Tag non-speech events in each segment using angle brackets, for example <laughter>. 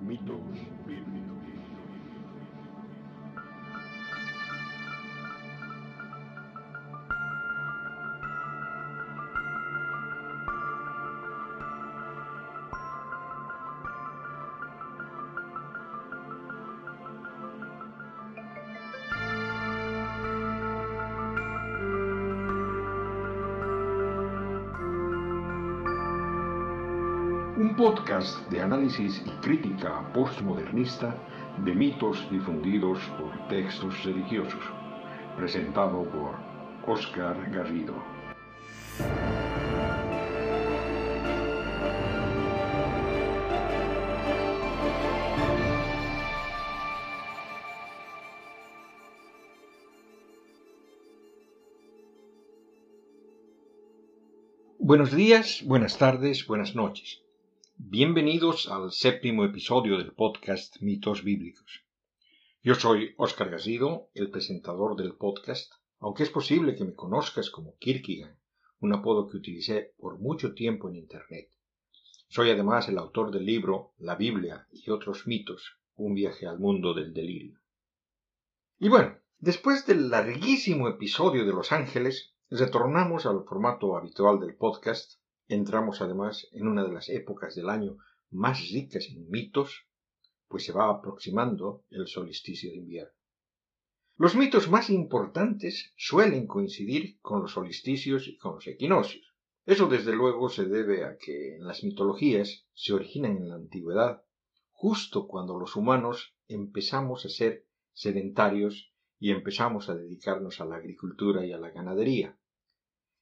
mitos bíblicos. Podcast de análisis y crítica postmodernista de mitos difundidos por textos religiosos, presentado por Oscar Garrido. Buenos días, buenas tardes, buenas noches. Bienvenidos al séptimo episodio del podcast Mitos Bíblicos. Yo soy Óscar Garrido, el presentador del podcast, aunque es posible que me conozcas como Kierkegaard, un apodo que utilicé por mucho tiempo en Internet. Soy además el autor del libro La Biblia y otros mitos, un viaje al mundo del delirio. Y bueno, después del larguísimo episodio de Los Ángeles, retornamos al formato habitual del podcast Entramos además en una de las épocas del año más ricas en mitos, pues se va aproximando el solsticio de invierno. Los mitos más importantes suelen coincidir con los solsticios y con los equinoccios. Eso desde luego se debe a que en las mitologías se originan en la antigüedad, justo cuando los humanos empezamos a ser sedentarios y empezamos a dedicarnos a la agricultura y a la ganadería.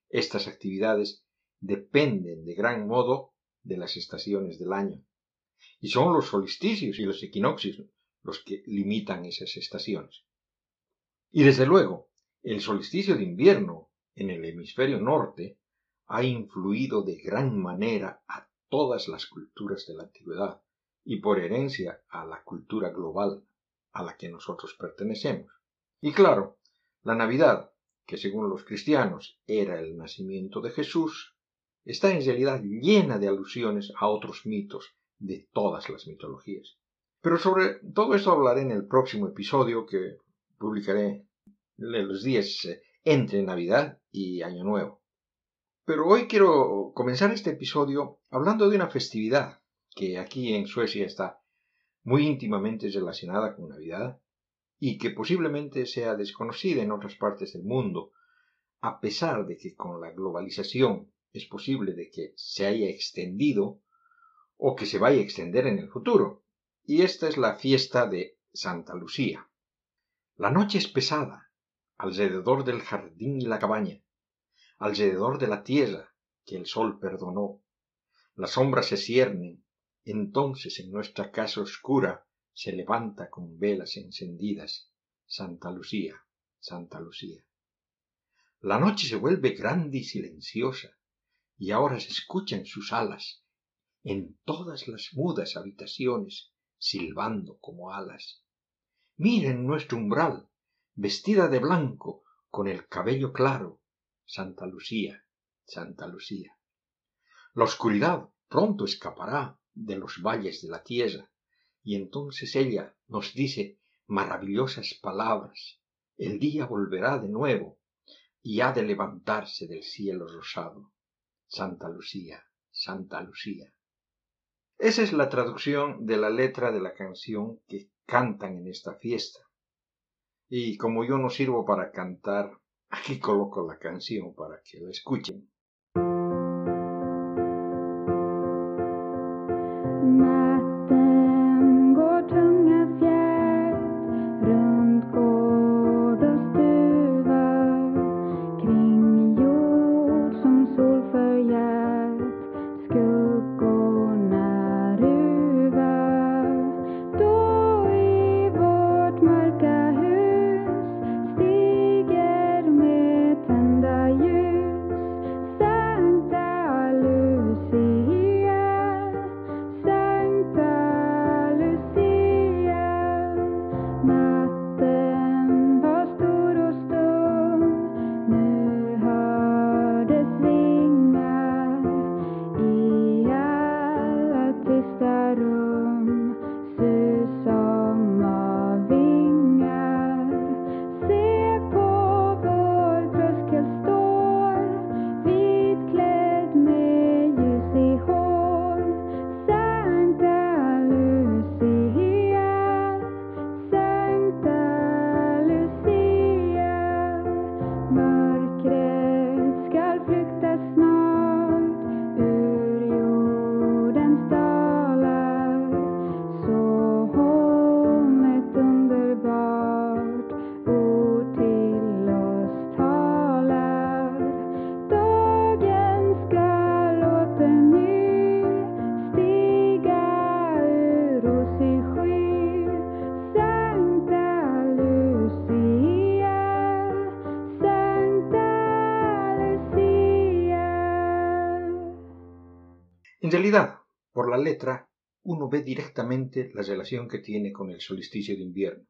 Estas actividades dependen de gran modo de las estaciones del año. Y son los solsticios y los equinoccios los que limitan esas estaciones. Y desde luego, el solsticio de invierno en el hemisferio norte ha influido de gran manera a todas las culturas de la antigüedad y por herencia a la cultura global a la que nosotros pertenecemos. Y claro, la Navidad, que según los cristianos era el nacimiento de Jesús, está en realidad llena de alusiones a otros mitos de todas las mitologías. Pero sobre todo esto hablaré en el próximo episodio que publicaré los días eh, entre Navidad y Año Nuevo. Pero hoy quiero comenzar este episodio hablando de una festividad que aquí en Suecia está muy íntimamente relacionada con Navidad y que posiblemente sea desconocida en otras partes del mundo, a pesar de que con la globalización es posible de que se haya extendido o que se vaya a extender en el futuro. Y esta es la fiesta de Santa Lucía. La noche es pesada, alrededor del jardín y la cabaña, alrededor de la tierra que el sol perdonó. Las sombras se ciernen, entonces en nuestra casa oscura se levanta con velas encendidas Santa Lucía, Santa Lucía. La noche se vuelve grande y silenciosa, y ahora se escuchan sus alas en todas las mudas habitaciones, silbando como alas. Miren nuestro umbral, vestida de blanco, con el cabello claro, Santa Lucía, Santa Lucía. La oscuridad pronto escapará de los valles de la tierra, y entonces ella nos dice maravillosas palabras. El día volverá de nuevo y ha de levantarse del cielo rosado. Santa Lucía, Santa Lucía. Esa es la traducción de la letra de la canción que cantan en esta fiesta. Y como yo no sirvo para cantar, aquí coloco la canción para que la escuchen. La letra uno ve directamente la relación que tiene con el solsticio de invierno.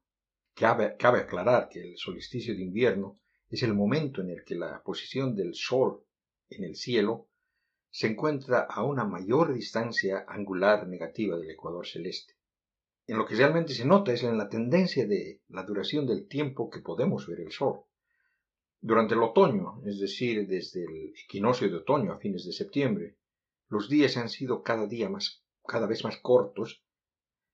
Cabe, cabe aclarar que el solsticio de invierno es el momento en el que la posición del Sol en el cielo se encuentra a una mayor distancia angular negativa del ecuador celeste. En lo que realmente se nota es en la tendencia de la duración del tiempo que podemos ver el Sol. Durante el otoño, es decir, desde el equinoccio de otoño a fines de septiembre, los días han sido cada día más, cada vez más cortos,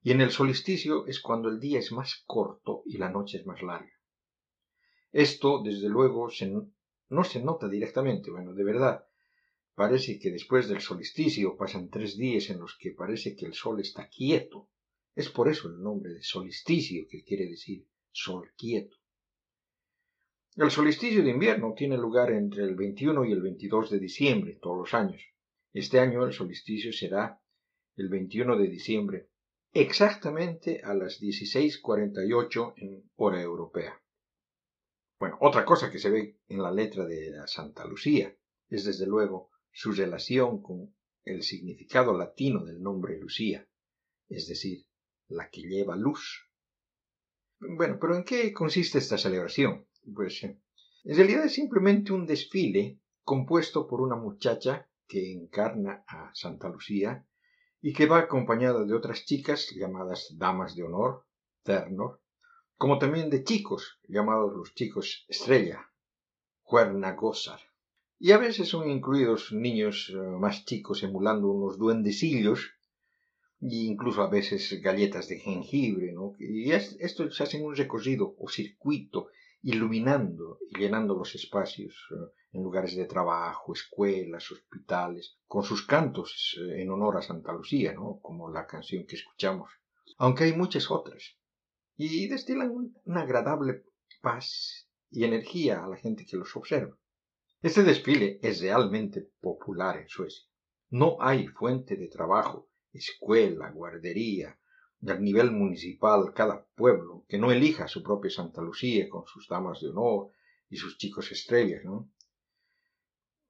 y en el solsticio es cuando el día es más corto y la noche es más larga. Esto, desde luego, no se nota directamente, bueno, de verdad, parece que después del solsticio pasan tres días en los que parece que el sol está quieto. Es por eso el nombre de solsticio, que quiere decir sol quieto. El solsticio de invierno tiene lugar entre el 21 y el 22 de diciembre todos los años. Este año el solsticio será el 21 de diciembre, exactamente a las 16.48 en hora europea. Bueno, otra cosa que se ve en la letra de la Santa Lucía es desde luego su relación con el significado latino del nombre Lucía, es decir, la que lleva luz. Bueno, pero ¿en qué consiste esta celebración? Pues en realidad es simplemente un desfile compuesto por una muchacha que encarna a Santa Lucía y que va acompañada de otras chicas llamadas damas de honor, Ternor, como también de chicos llamados los chicos estrella, Cuerna Gozar. Y a veces son incluidos niños eh, más chicos emulando unos duendecillos e incluso a veces galletas de jengibre. Y esto se hace en un recorrido o circuito iluminando y llenando los espacios eh, en lugares de trabajo, escuelas, hospitales, con sus cantos eh, en honor a Santa Lucía, ¿no? Como la canción que escuchamos. Aunque hay muchas otras. Y destilan una agradable paz y energía a la gente que los observa. Este desfile es realmente popular en Suecia. No hay fuente de trabajo escuela, guardería, del nivel municipal, cada pueblo, que no elija su propia Santa Lucía con sus damas de honor y sus chicos estrellas, ¿no?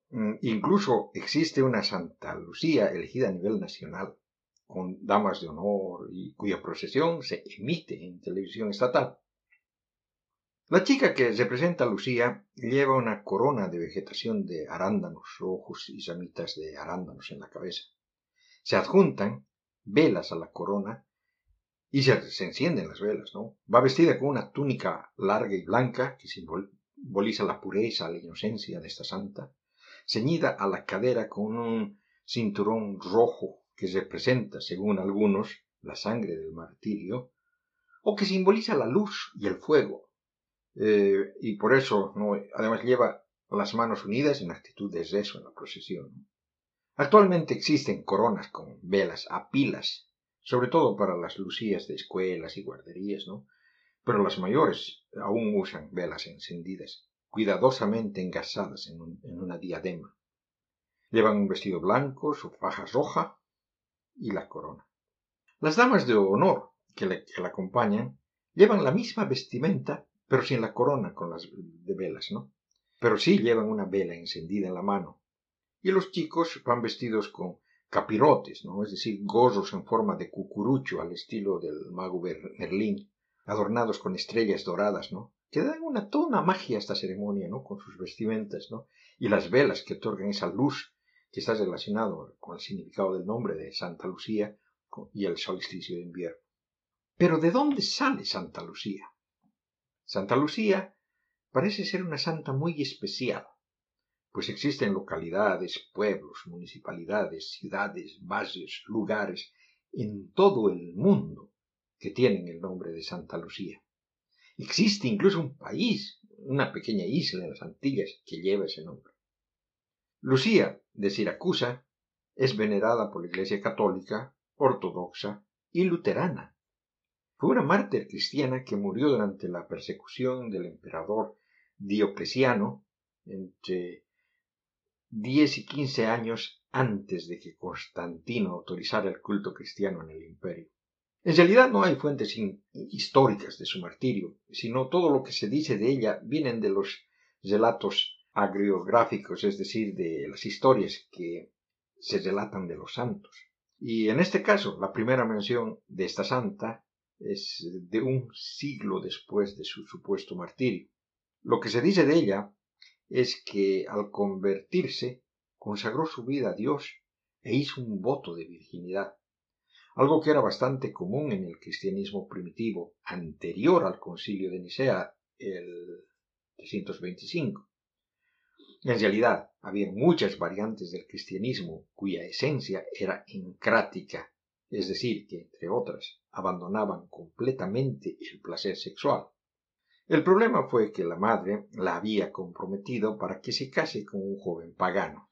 Mm, incluso existe una Santa Lucía elegida a nivel nacional, con damas de honor y cuya procesión se emite en televisión estatal. La chica que representa a Lucía lleva una corona de vegetación de arándanos rojos y ramitas de arándanos en la cabeza. Se adjuntan velas a la corona y se, encienden las velas, ¿no? Va vestida con una túnica larga y blanca que simboliza la pureza, la inocencia de esta santa, ceñida a la cadera con un cinturón rojo que representa, según algunos, la sangre del martirio, o que simboliza la luz y el fuego. Eh, y por eso, ¿no? además, lleva las manos unidas en actitud de rezo en la procesión. Actualmente existen coronas con velas a pilas, sobre todo para las lucías de escuelas y guarderías, ¿no? Pero las mayores aún usan velas encendidas, cuidadosamente engasadas en, una diadema. Llevan un vestido blanco, su faja roja y la corona. Las damas de honor que la acompañan llevan la misma vestimenta, pero sin la corona con las de velas, ¿no? Pero sí llevan una vela encendida en la mano, y los chicos van vestidos con capirotes, ¿no? Es decir, gorros en forma de cucurucho al estilo del mago Merlín, adornados con estrellas doradas, ¿no? Que dan una, toda una magia a esta ceremonia, ¿no? Con sus vestimentas, ¿no? Y las velas que otorgan esa luz que está relacionado con el significado del nombre de Santa Lucía y el solsticio de invierno. Pero ¿de dónde sale Santa Lucía? Santa Lucía parece ser una santa muy especial, pues existen localidades, pueblos, municipalidades, ciudades, barrios, lugares en todo el mundo que tienen el nombre de Santa Lucía. Existe incluso un país, una pequeña isla en las Antillas, que lleva ese nombre. Lucía de Siracusa es venerada por la Iglesia católica, ortodoxa y luterana. Fue una mártir cristiana que murió durante la persecución del emperador Diocleciano entre 10 y 15 años antes de que Constantino autorizara el culto cristiano en el imperio. En realidad no hay fuentes históricas de su martirio, sino todo lo que se dice de ella vienen de los relatos agriográficos, es decir, de las historias que se relatan de los santos. Y en este caso, la primera mención de esta santa es de un siglo después de su supuesto martirio. Lo que se dice de ella es que al convertirse consagró su vida a Dios e hizo un voto de virginidad, algo que era bastante común en el cristianismo primitivo anterior al concilio de Nicea, el 325. En realidad, había muchas variantes del cristianismo cuya esencia era encrática, es decir, que, entre otras, abandonaban completamente el placer sexual. El problema fue que la madre la había comprometido para que se case con un joven pagano,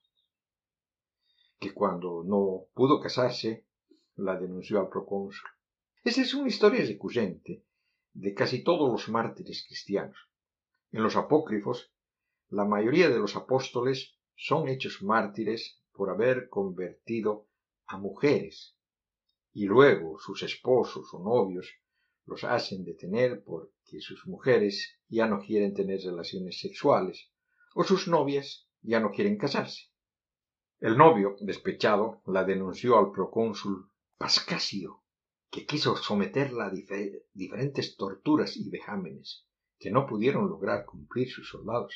que cuando no pudo casarse, la denunció al procónsul. Esa es una historia recurrente de casi todos los mártires cristianos. En los apócrifos, la mayoría de los apóstoles son hechos mártires por haber convertido a mujeres y luego sus esposos o novios los hacen detener porque sus mujeres ya no quieren tener relaciones sexuales o sus novias ya no quieren casarse. El novio, despechado, la denunció al procónsul Pascasio, que quiso someterla a diferentes torturas y vejámenes que no pudieron lograr cumplir sus soldados.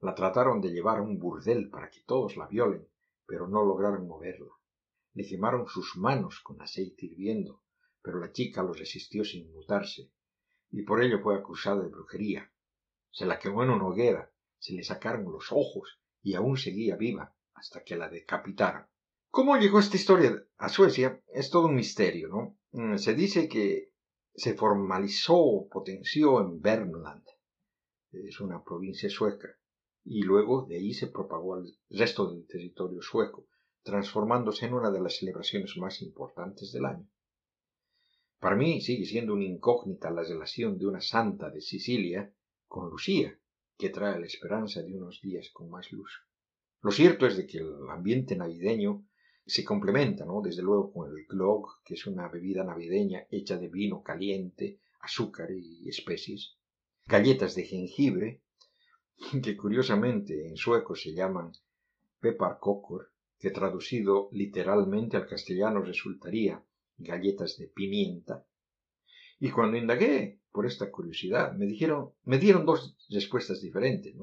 La trataron de llevar a un burdel para que todos la violen, pero no lograron moverla. Le quemaron sus manos con aceite hirviendo, pero la chica lo resistió sin mutarse, y por ello fue acusada de brujería. Se la quemó en una hoguera, se le sacaron los ojos y aún seguía viva hasta que la decapitaron. ¿Cómo llegó esta historia a Suecia? Es todo un misterio, ¿no? Mm, se dice que se formalizó o potenció en Värmland, es una provincia sueca, y luego de ahí se propagó al resto del territorio sueco, transformándose en una de las celebraciones más importantes del año. Para mí sigue siendo una incógnita la relación de una santa de Sicilia con Lucía, que trae la esperanza de unos días con más luz. Lo cierto es de que el ambiente navideño se complementa, ¿no? Desde luego con el glögg, que es una bebida navideña hecha de vino caliente, azúcar y especies, galletas de jengibre, <laughs> que curiosamente en sueco se llaman pepparkakor, que traducido literalmente al castellano resultaría galletas de pimienta. Y cuando indagué por esta curiosidad, me dijeron, me dieron dos respuestas diferentes,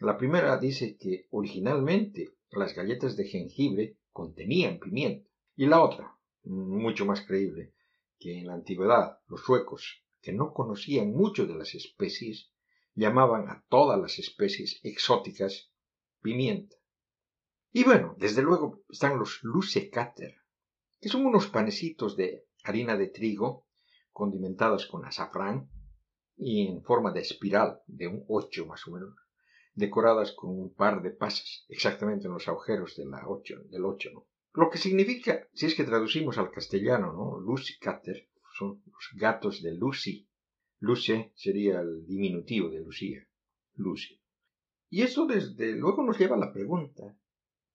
La primera dice que originalmente las galletas de jengibre contenían pimienta. Y la otra, mucho más creíble, que en la antigüedad los suecos, que no conocían mucho de las especies, llamaban a todas las especies exóticas pimienta. Y bueno, desde luego están los lusekater, que son unos panecitos de harina de trigo condimentados con azafrán y en forma de espiral de un ocho más o menos, decoradas con un par de pasas, exactamente en los agujeros de la ocho, del ocho, ¿no? Lo que significa, si es que traducimos al castellano, ¿no? Lucy son los gatos de Lucy. Luce sería el diminutivo de Lucía, Lucy. Y eso desde luego nos lleva a la pregunta,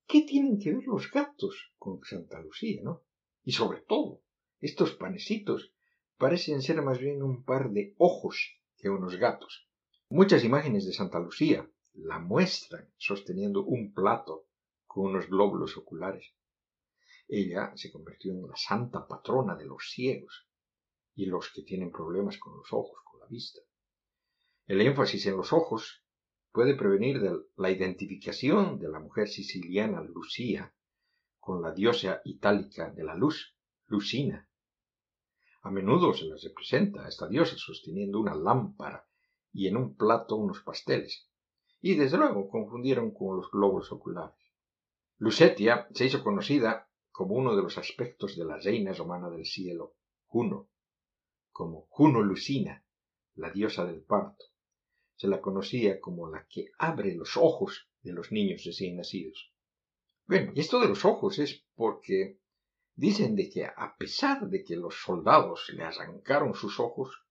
¿Qué tienen que ver los gatos con Santa Lucía, no? Y sobre todo, estos panecitos parecen ser más bien un par de ojos que unos gatos. Muchas imágenes de Santa Lucía la muestran sosteniendo un plato con unos glóbulos oculares. Ella se convirtió en la santa patrona de los ciegos y los que tienen problemas con los ojos, con la vista. El énfasis en los ojos puede prevenir de la identificación de la mujer siciliana Lucía con la diosa itálica de la luz, Lucina. A menudo se les representa a esta diosa sosteniendo una lámpara y en un plato unos pasteles, y desde luego confundieron con los globos oculares. Lucetia se hizo conocida como uno de los aspectos de la reina romana del cielo, Juno, como Juno Lucina, la diosa del parto se la conocía como la que abre los ojos de los niños recién nacidos. Bueno, y esto de los ojos es porque dicen de que a pesar de que los soldados le arrancaron sus ojos,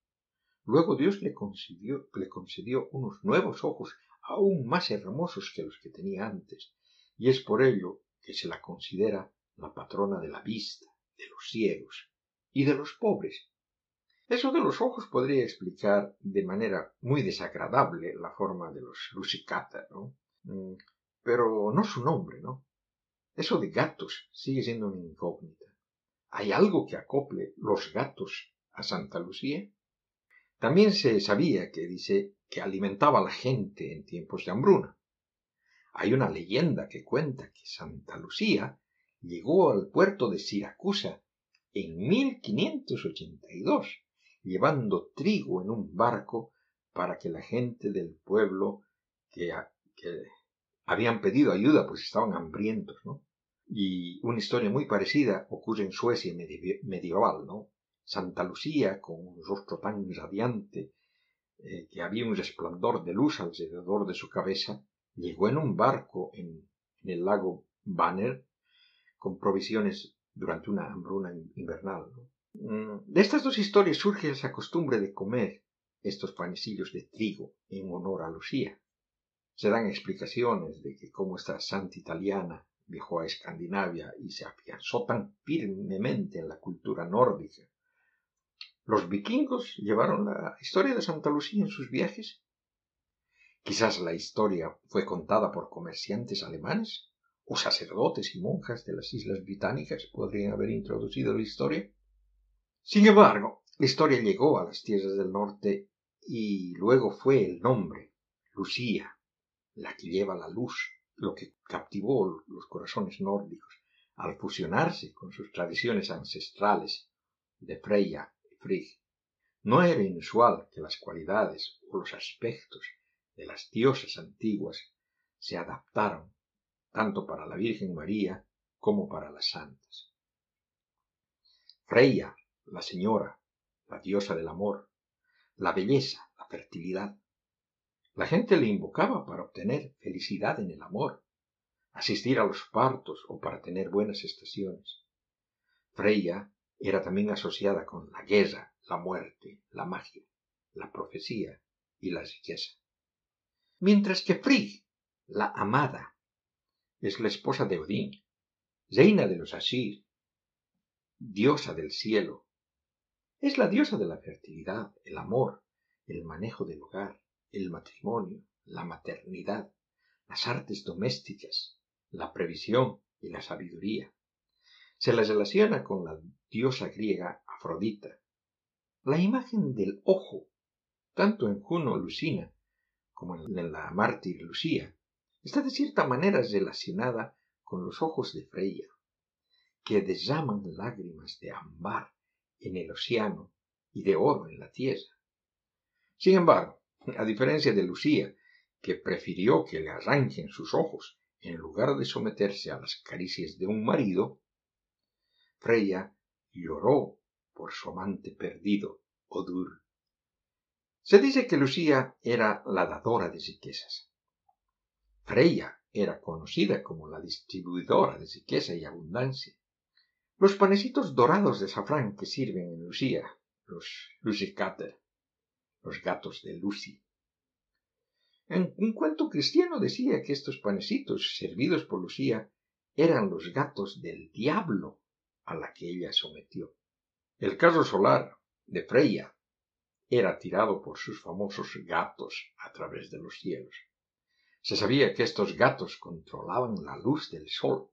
luego Dios le concedió, le concedió unos nuevos ojos aún más hermosos que los que tenía antes, y es por ello que se la considera la patrona de la vista, de los ciegos y de los pobres, eso de los ojos podría explicar de manera muy desagradable la forma de los Lucicata, ¿no? Mm, pero no su nombre, ¿no? Eso de gatos sigue siendo una incógnita. ¿Hay algo que acople los gatos a Santa Lucía? También se sabía que dice que alimentaba a la gente en tiempos de hambruna. Hay una leyenda que cuenta que Santa Lucía llegó al puerto de Siracusa en 1582, llevando trigo en un barco para que la gente del pueblo que, habían pedido ayuda, pues estaban hambrientos, ¿no? Y una historia muy parecida ocurre en Suecia medieval, ¿no? Santa Lucía, con un rostro tan radiante, eh, que había un resplandor de luz alrededor de su cabeza, llegó en un barco en, el lago Banner con provisiones durante una hambruna invernal. Mm, de estas dos historias surge esa costumbre de comer estos panecillos de trigo en honor a Lucía. Se dan explicaciones de que cómo esta santa italiana viajó a Escandinavia y se afianzó tan firmemente en la cultura nórdica. Los vikingos llevaron la historia de Santa Lucía en sus viajes. Quizás la historia fue contada por comerciantes alemanes o sacerdotes y monjas de las islas británicas podrían haber introducido la historia. Sin embargo, la historia llegó a las tierras del norte y luego fue el nombre, Lucía, la que lleva la luz, lo que captivó los corazones nórdicos al fusionarse con sus tradiciones ancestrales de Freya y Frigg. No era inusual que las cualidades o los aspectos de las diosas antiguas se adaptaron tanto para la Virgen María como para las santas. Freya, la señora, la diosa del amor, la belleza, la fertilidad. La gente le invocaba para obtener felicidad en el amor, asistir a los partos o para tener buenas estaciones. Freya era también asociada con la guerra, la muerte, la magia, la profecía y la riqueza. Mientras que Frigg, la amada, es la esposa de Odín, reina de los Asir, diosa del cielo. Es la diosa de la fertilidad, el amor, el manejo del hogar, el matrimonio, la maternidad, las artes domésticas, la previsión y la sabiduría. Se la relaciona con la diosa griega Afrodita. La imagen del ojo, tanto en Juno Lucina como en la mártir Lucía, está de cierta manera relacionada con los ojos de Freya, que derraman lágrimas de ámbar en el océano y de oro en la tierra. Sin embargo, a diferencia de Lucía, que prefirió que le arranquen sus ojos en lugar de someterse a las caricias de un marido, Freya lloró por su amante perdido, Odur. Se dice que Lucía era la dadora de riquezas. Freya era conocida como la distribuidora de riqueza y abundancia. Los panecitos dorados de safrán que sirven en Lucía, los los gatos de Lucy. En un cuento cristiano decía que estos panecitos servidos por Lucía eran los gatos del diablo a la que ella sometió. El carro solar de Freya era tirado por sus famosos gatos a través de los cielos. Se sabía que estos gatos controlaban la luz del sol.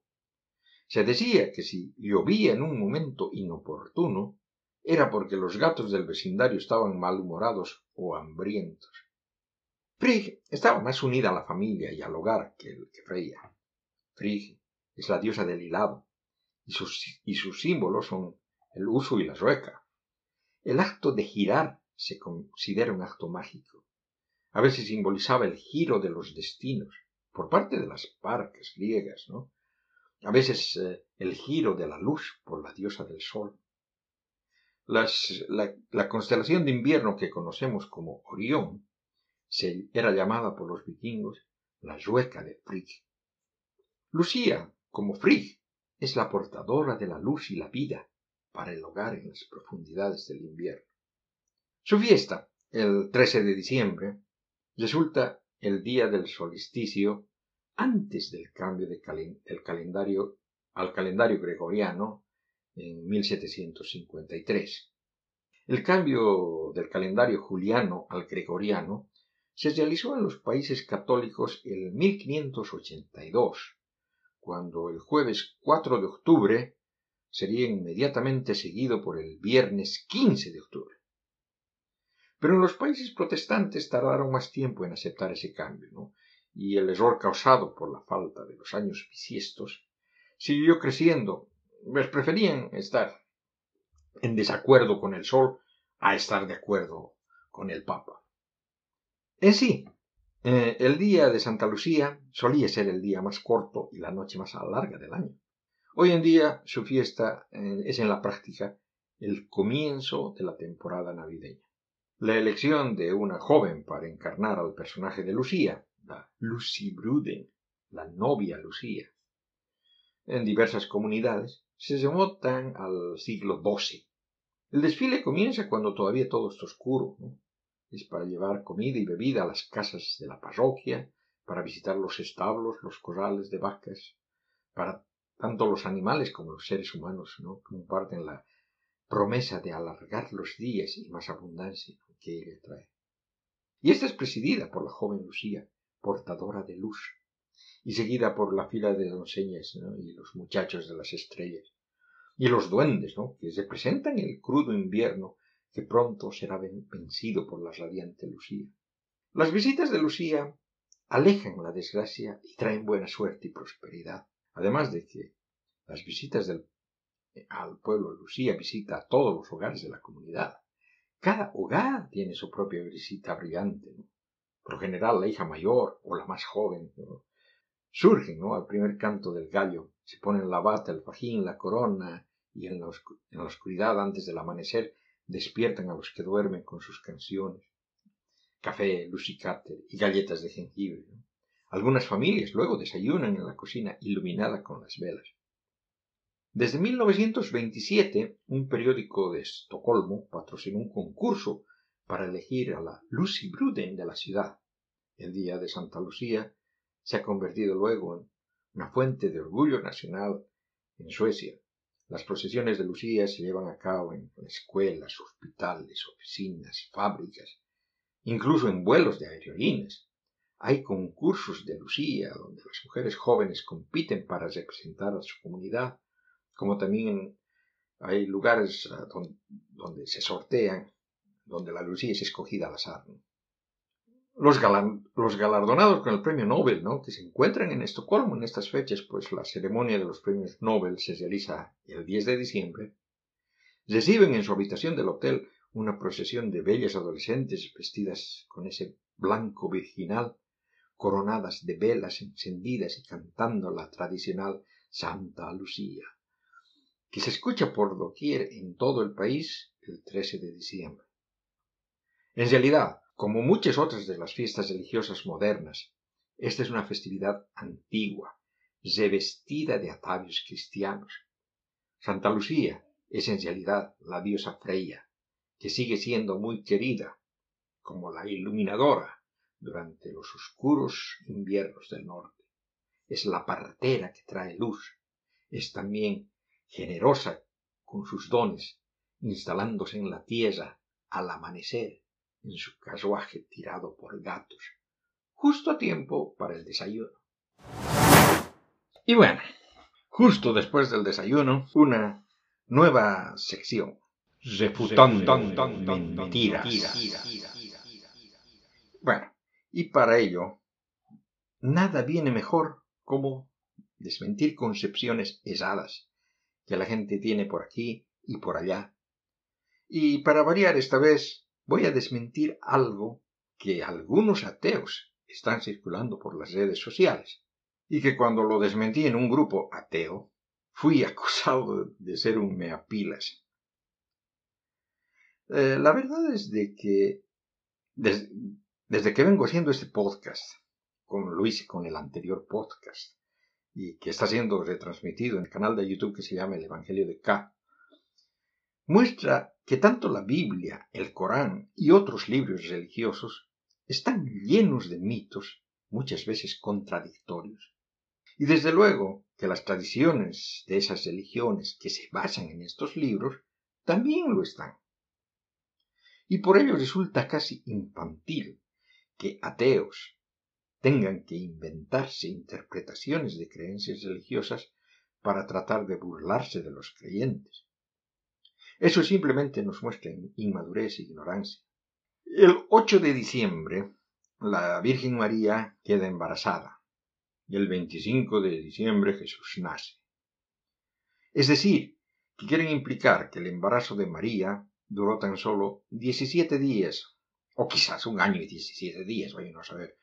Se decía que si llovía en un momento inoportuno, era porque los gatos del vecindario estaban malhumorados o hambrientos. Frigg estaba más unida a la familia y al hogar que, que Freya. Frigg es la diosa del hilado, y sus, y sus símbolos son el uso y la rueca. El acto de girar se considera un acto mágico a veces simbolizaba el giro de los destinos por parte de las parcas griegas, ¿no? A veces eh, el giro de la luz por la diosa del sol. La, constelación de invierno que conocemos como Orión se, era llamada por los vikingos la rueca de Frigg. Lucía, como Frigg, es la portadora de la luz y la vida para el hogar en las profundidades del invierno. Su fiesta, el 13 de diciembre, Resulta el día del solsticio antes del cambio del calendario al calendario gregoriano en 1753. El cambio del calendario juliano al gregoriano se realizó en los países católicos en 1582, cuando el jueves 4 de octubre sería inmediatamente seguido por el viernes 15 de octubre. Pero en los países protestantes tardaron más tiempo en aceptar ese cambio, y el error causado por la falta de los años bisiestos siguió creciendo, pues preferían estar en desacuerdo con el sol a estar de acuerdo con el Papa. En sí, eh, el día de Santa Lucía solía ser el día más corto y la noche más larga del año. Hoy en día su fiesta eh, es en la práctica el comienzo de la temporada navideña. La elección de una joven para encarnar al personaje de Lucía, la Lucy Bruden, la novia Lucía, en diversas comunidades se remontan al siglo XII. El desfile comienza cuando todavía todo está oscuro. Es para llevar comida y bebida a las casas de la parroquia, para visitar los establos, los corrales de vacas, para tanto los animales como los seres humanos ¿no? comparten la promesa de alargar los días y más abundancia que ella trae. Y esta es presidida por la joven Lucía, portadora de luz, y seguida por la fila de doncellas y los muchachos de las estrellas, y los duendes, ¿no? que representan el crudo invierno que pronto será vencido por la radiante Lucía. Las visitas de Lucía alejan la desgracia y traen buena suerte y prosperidad, además de que las visitas del, al pueblo Lucía visita a todos los hogares de la comunidad. Cada hogar tiene su propia visita brillante, por lo general la hija mayor o la más joven, surgen ¿no? al primer canto del gallo, se ponen la bata, el fajín, la corona, y en la, oscuridad antes del amanecer despiertan a los que duermen con sus canciones, café, lucicater y galletas de jengibre. Algunas familias luego desayunan en la cocina iluminada con las velas. Desde 1927, un periódico de Estocolmo patrocinó un concurso para elegir a la Lucy Bruden de la ciudad. El día de Santa Lucía se ha convertido luego en una fuente de orgullo nacional en Suecia. Las procesiones de Lucía se llevan a cabo en escuelas, hospitales, oficinas, fábricas, incluso en vuelos de aerolíneas. Hay concursos de Lucía donde las mujeres jóvenes compiten para representar a su comunidad, como también hay lugares ah, donde, se sortean, donde la Lucía es escogida al azar los, galardonados con el premio Nobel, ¿no? que se encuentran en Estocolmo en estas fechas, pues la ceremonia de los premios Nobel se realiza el 10 de diciembre, reciben en su habitación del hotel una procesión de bellas adolescentes vestidas con ese blanco virginal, coronadas de velas encendidas y cantando la tradicional Santa Lucía, que se escucha por doquier en todo el país el 13 de diciembre. En realidad, como muchas otras de las fiestas religiosas modernas, esta es una festividad antigua, revestida de atavios cristianos. Santa Lucía es en realidad la diosa Freya, que sigue siendo muy querida como la iluminadora durante los oscuros inviernos del norte. Es la partera que trae luz. Es también generosa con sus dones, instalándose en la tierra al amanecer en su carruaje tirado por gatos, justo a tiempo para el desayuno. Y bueno, justo después del desayuno, una nueva sección, refutando mentiras. Bueno, y para ello, nada viene mejor como desmentir concepciones esadas que la gente tiene por aquí y por allá. Y para variar esta vez, voy a desmentir algo que algunos ateos están circulando por las redes sociales y que cuando lo desmentí en un grupo ateo fui <laughs> acusado de ser un meapilas. Eh, la verdad es de que desde que vengo haciendo este podcast, lo hice con el anterior podcast, y que está siendo retransmitido en el canal de YouTube que se llama El Evangelio de K, muestra que tanto la Biblia, el Corán y otros libros religiosos están llenos de mitos, muchas veces contradictorios. Y desde luego que las tradiciones de esas religiones que se basan en estos libros también lo están. Y por ello resulta casi infantil que ateos tengan que inventarse interpretaciones de creencias religiosas para tratar de burlarse de los creyentes. Eso simplemente nos muestra inmadurez e ignorancia. El 8 de diciembre, la Virgen María queda embarazada y el 25 de diciembre Jesús nace. Es decir, que quieren implicar que el embarazo de María duró tan solo 17 días, o quizás un año y 17 días, vayan a saber.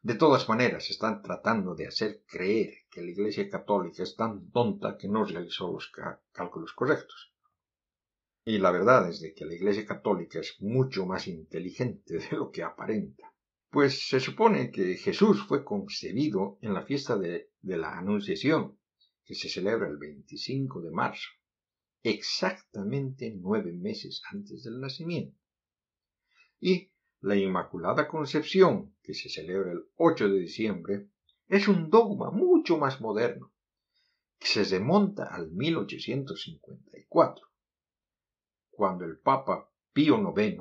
De todas maneras, están tratando de hacer creer que la Iglesia Católica es tan tonta que no realizó los cálculos correctos. Y la verdad es de que la Iglesia Católica es mucho más inteligente de lo que aparenta. Pues se supone que Jesús fue concebido en la fiesta de, la Anunciación, que se celebra el 25 de marzo, exactamente nueve meses antes del nacimiento. Y la Inmaculada Concepción, que se celebra el 8 de diciembre, es un dogma mucho más moderno, que se remonta al 1854 cuando el Papa Pío IX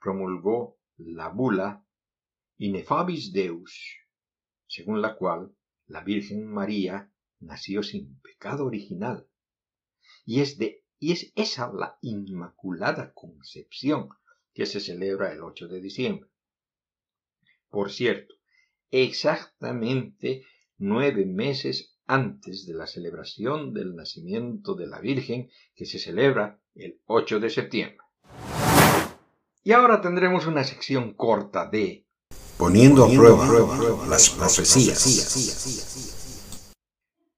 promulgó la bula Inefabis Deus, según la cual la Virgen María nació sin pecado original. Y es, esa la Inmaculada Concepción que se celebra el 8 de diciembre. Por cierto, exactamente nueve meses antes de la celebración del nacimiento de la Virgen que se celebra el 8 de septiembre. Y ahora tendremos una sección corta de Poniendo, a prueba, las profecías.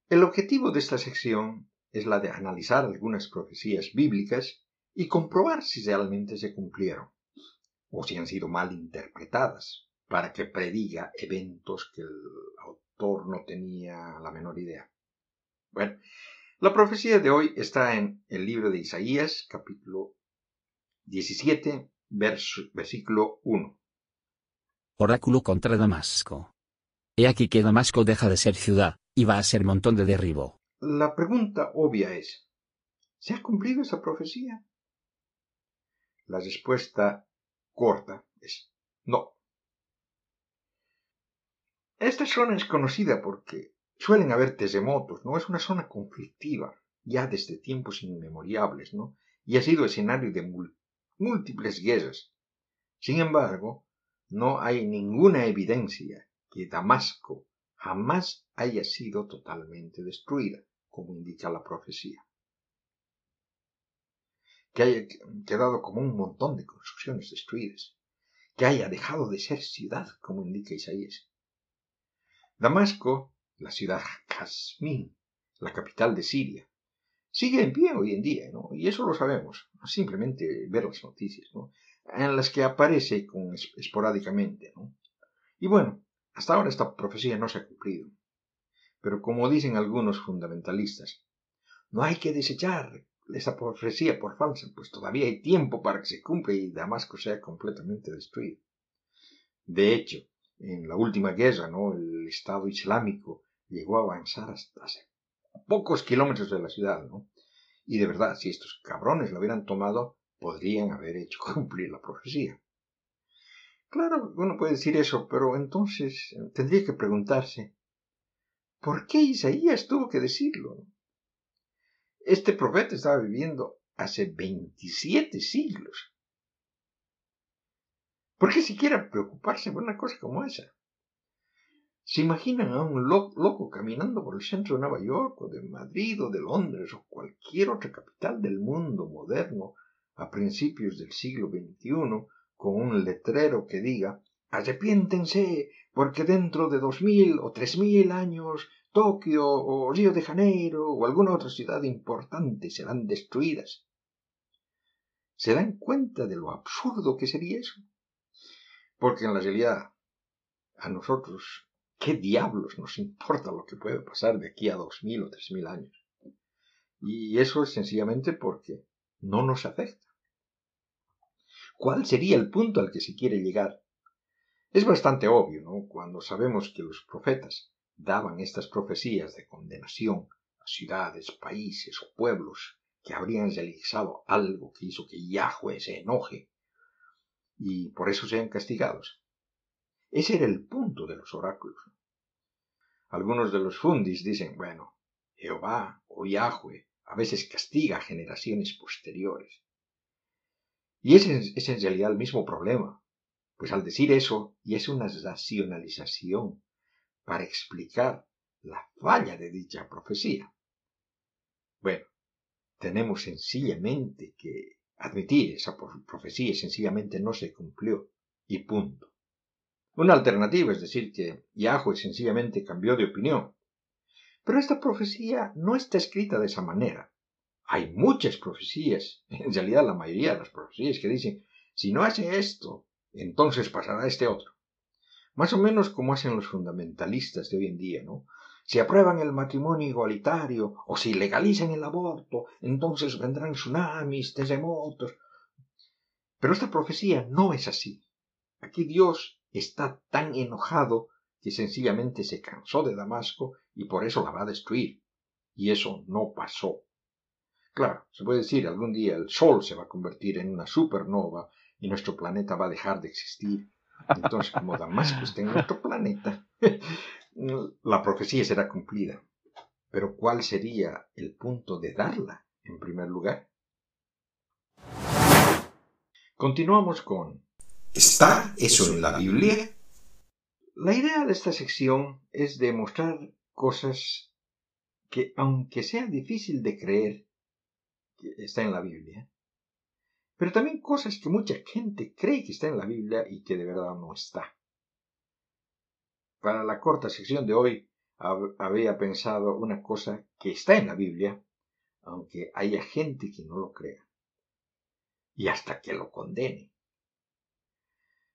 El objetivo de esta sección es la de analizar algunas profecías bíblicas y comprobar si realmente se cumplieron o si han sido mal interpretadas para que prediga eventos que el autor no tenía la menor idea. Bueno, la profecía de hoy está en el libro de Isaías, capítulo 17, versículo 1. Oráculo contra Damasco. He aquí que Damasco deja de ser ciudad, y va a ser montón de derribo. La pregunta obvia es, ¿se ha cumplido esa profecía? La respuesta corta es no. Esta zona es conocida porque suelen haber terremotos, ¿no? Es una zona conflictiva, ya desde tiempos inmemoriales, ¿no? Y ha sido escenario de múltiples guerras. Sin embargo, no hay ninguna evidencia que Damasco jamás haya sido totalmente destruida, como indica la profecía. Que haya quedado como un montón de construcciones destruidas, que haya dejado de ser ciudad, como indica Isaías. Damasco la ciudad Jazmín, la capital de Siria. Sigue en pie hoy en día, ¿no? Y eso lo sabemos, simplemente ver las noticias, ¿no? En las que aparece con, esporádicamente, ¿no? Y bueno, hasta ahora esta profecía no se ha cumplido. Pero como dicen algunos fundamentalistas, no hay que desechar esa profecía por falsa, pues todavía hay tiempo para que se cumpla y Damasco sea completamente destruido. De hecho, en la última guerra, ¿no? El Estado Islámico llegó a avanzar hasta pocos kilómetros de la ciudad, ¿no? Y de verdad, si estos cabrones lo hubieran tomado, podrían haber hecho <laughs> cumplir la profecía. Claro, uno puede decir eso, pero entonces eh, tendría que preguntarse, ¿por qué Isaías tuvo que decirlo? Este profeta estaba viviendo hace 27 siglos. ¿Por qué siquiera preocuparse por una cosa como esa? ¿Se imaginan a un loco caminando por el centro de Nueva York o de Madrid o de Londres o cualquier otra capital del mundo moderno a principios del siglo XXI con un letrero que diga arrepiéntense porque dentro de dos mil o tres mil años Tokio o Río de Janeiro o alguna otra ciudad importante serán destruidas? ¿Se dan cuenta de lo absurdo que sería eso? Porque en la realidad a nosotros ¿Qué diablos nos importa lo que puede pasar de aquí a dos mil o tres mil años? Y eso es sencillamente porque no nos afecta. ¿Cuál sería el punto al que se quiere llegar? Es bastante obvio, ¿no? Cuando sabemos que los profetas daban estas profecías de condenación a ciudades, países o pueblos que habrían realizado algo que hizo que Yahweh se enoje y por eso sean castigados. Ese era el punto de los oráculos. Algunos de los fundis dicen, bueno, Jehová o Yahweh a veces castiga a generaciones posteriores. Y ese es en realidad el mismo problema, pues al decir eso, y es una racionalización para explicar la falla de dicha profecía. Bueno, tenemos sencillamente que admitir esa profecía sencillamente no se cumplió y punto. Una alternativa es decir que Yahweh sencillamente cambió de opinión. Pero esta profecía no está escrita de esa manera. Hay muchas profecías, <laughs> en realidad la mayoría de las profecías que dicen, si no hace esto, entonces pasará este otro. Más o menos como hacen los fundamentalistas de hoy en día, ¿no? Si aprueban el matrimonio igualitario o si legalizan el aborto, entonces vendrán tsunamis, terremotos. Pero esta profecía no es así. Aquí Dios está tan enojado que sencillamente se cansó de Damasco y por eso la va a destruir. Y eso no pasó. Claro, se puede decir, algún día el Sol se va a convertir en una supernova y nuestro planeta va a dejar de existir. Entonces, como Damasco está en nuestro planeta, la profecía será cumplida. Pero ¿cuál sería el punto de darla en primer lugar? Continuamos con ¿Está eso en la Biblia? La idea de esta sección es demostrar cosas que, aunque sea difícil de creer, que está en la Biblia, pero también cosas que mucha gente cree que está en la Biblia y que de verdad no está. Para la corta sección de hoy había pensado una cosa que está en la Biblia, aunque haya gente que no lo crea, y hasta que lo condene.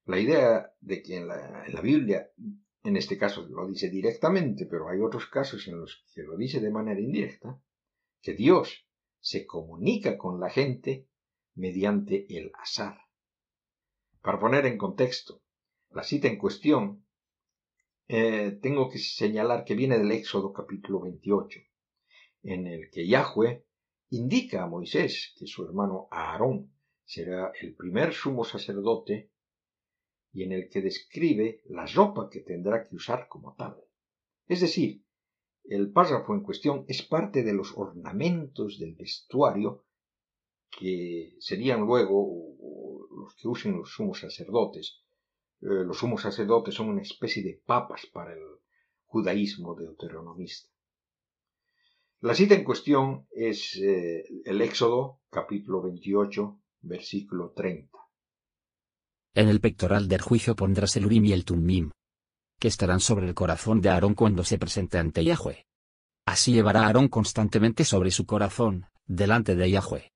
La idea de que en la, Biblia, en este caso lo dice directamente, pero hay otros casos en los que lo dice de manera indirecta, que Dios se comunica con la gente mediante el azar. Para poner en contexto la cita en cuestión, eh, tengo que señalar que viene del Éxodo capítulo 28, en el que Yahweh indica a Moisés que su hermano Aarón será el primer sumo sacerdote y en el que describe la ropa que tendrá que usar como tal. Es decir, el párrafo en cuestión es parte de los ornamentos del vestuario que serían luego los que usen los sumos sacerdotes. Eh, los sumos sacerdotes son una especie de papas para el judaísmo deuteronomista. La cita en cuestión es eh, el Éxodo capítulo 28 versículo 30. En el pectoral del juicio pondrás el Urim y el Tumim, que estarán sobre el corazón de Aarón cuando se presente ante Yahweh. Así llevará Aarón constantemente sobre su corazón, delante de Yahweh.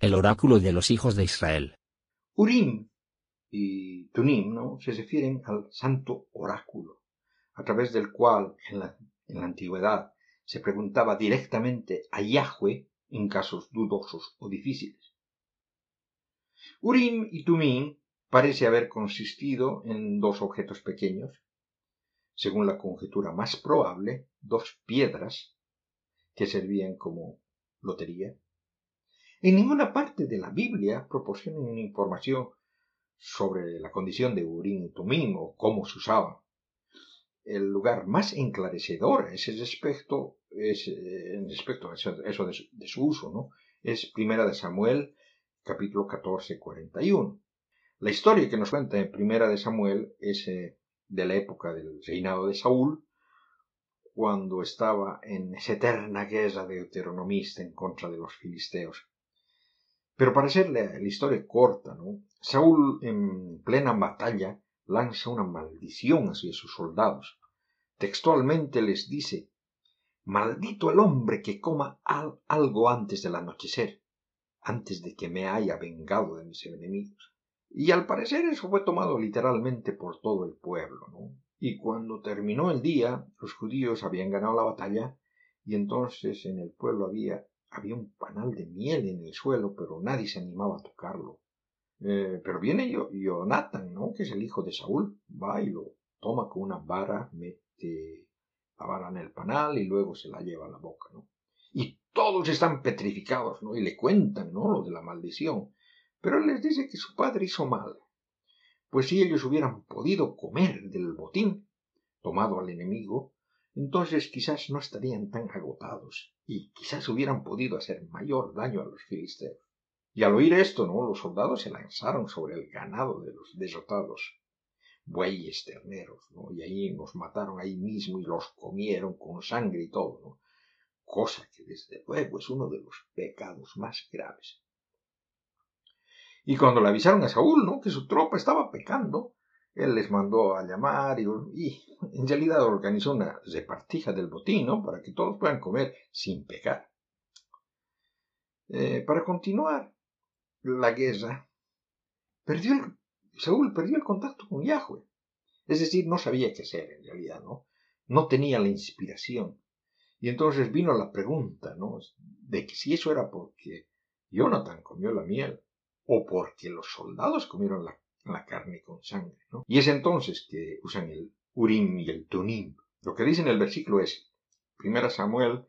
El oráculo de los hijos de Israel. Urim y se refieren al santo oráculo, a través del cual en la, en la antigüedad se preguntaba directamente a Yahweh en casos dudosos o difíciles. Urim y Tumim parece haber consistido en dos objetos pequeños, según la conjetura más probable, dos piedras que servían como lotería. En ninguna parte de la Biblia proporcionan información sobre la condición de Urim y Tumim o cómo se usaban. El lugar más enclarecedor en ese respecto es en respecto a eso, de, su, uso, ¿no? Es Primera de Samuel, capítulo 14, 41. La historia que nos cuenta en Primera de Samuel es eh, de la época del reinado de Saúl, cuando estaba en esa eterna guerra deuteronomista en contra de los filisteos. Pero para ser la, historia corta. Saúl en plena batalla lanza una maldición hacia sus soldados. Textualmente les dice, Maldito el hombre que coma algo antes del anochecer, antes de que me haya vengado de mis enemigos. Y al parecer eso fue tomado literalmente por todo el pueblo. Y cuando terminó el día, los judíos habían ganado la batalla y entonces en el pueblo había, había un panal de miel en el suelo, pero nadie se animaba a tocarlo. Eh, pero viene Jonathan, ¿no? Que es el hijo de Saúl, va y lo toma con una vara, mete la vara en el panal y luego se la lleva a la boca, ¿no? Y todos están petrificados, ¿no? Y le cuentan, ¿no? Lo de la maldición. Pero les dice que su padre hizo mal, pues si ellos hubieran podido comer del botín tomado al enemigo, entonces quizás no estarían tan agotados y quizás hubieran podido hacer mayor daño a los filisteos. Y al oír esto, ¿no? Los soldados se lanzaron sobre el ganado de los derrotados, bueyes, terneros, ¿no? Y ahí nos mataron ahí mismo y los comieron con sangre y todo, ¿no? Cosa que desde luego es uno de los pecados más graves. Y cuando le avisaron a Saúl, ¿no? Que su tropa estaba pecando, él les mandó a llamar y, en realidad organizó una repartija del botín, ¿no? Para que todos puedan comer sin pecar. Eh, para continuar, la guerra, perdió Saúl perdió el contacto con Yahweh. Es decir, no sabía qué hacer en realidad, ¿no? No tenía la inspiración. Y entonces vino la pregunta, ¿no? De que si eso era porque Jonathan comió la miel o porque los soldados comieron la, la carne con sangre, ¿no? Y es entonces que usan el Urim y el Tunim. Lo que dice en el versículo es, 1 Samuel,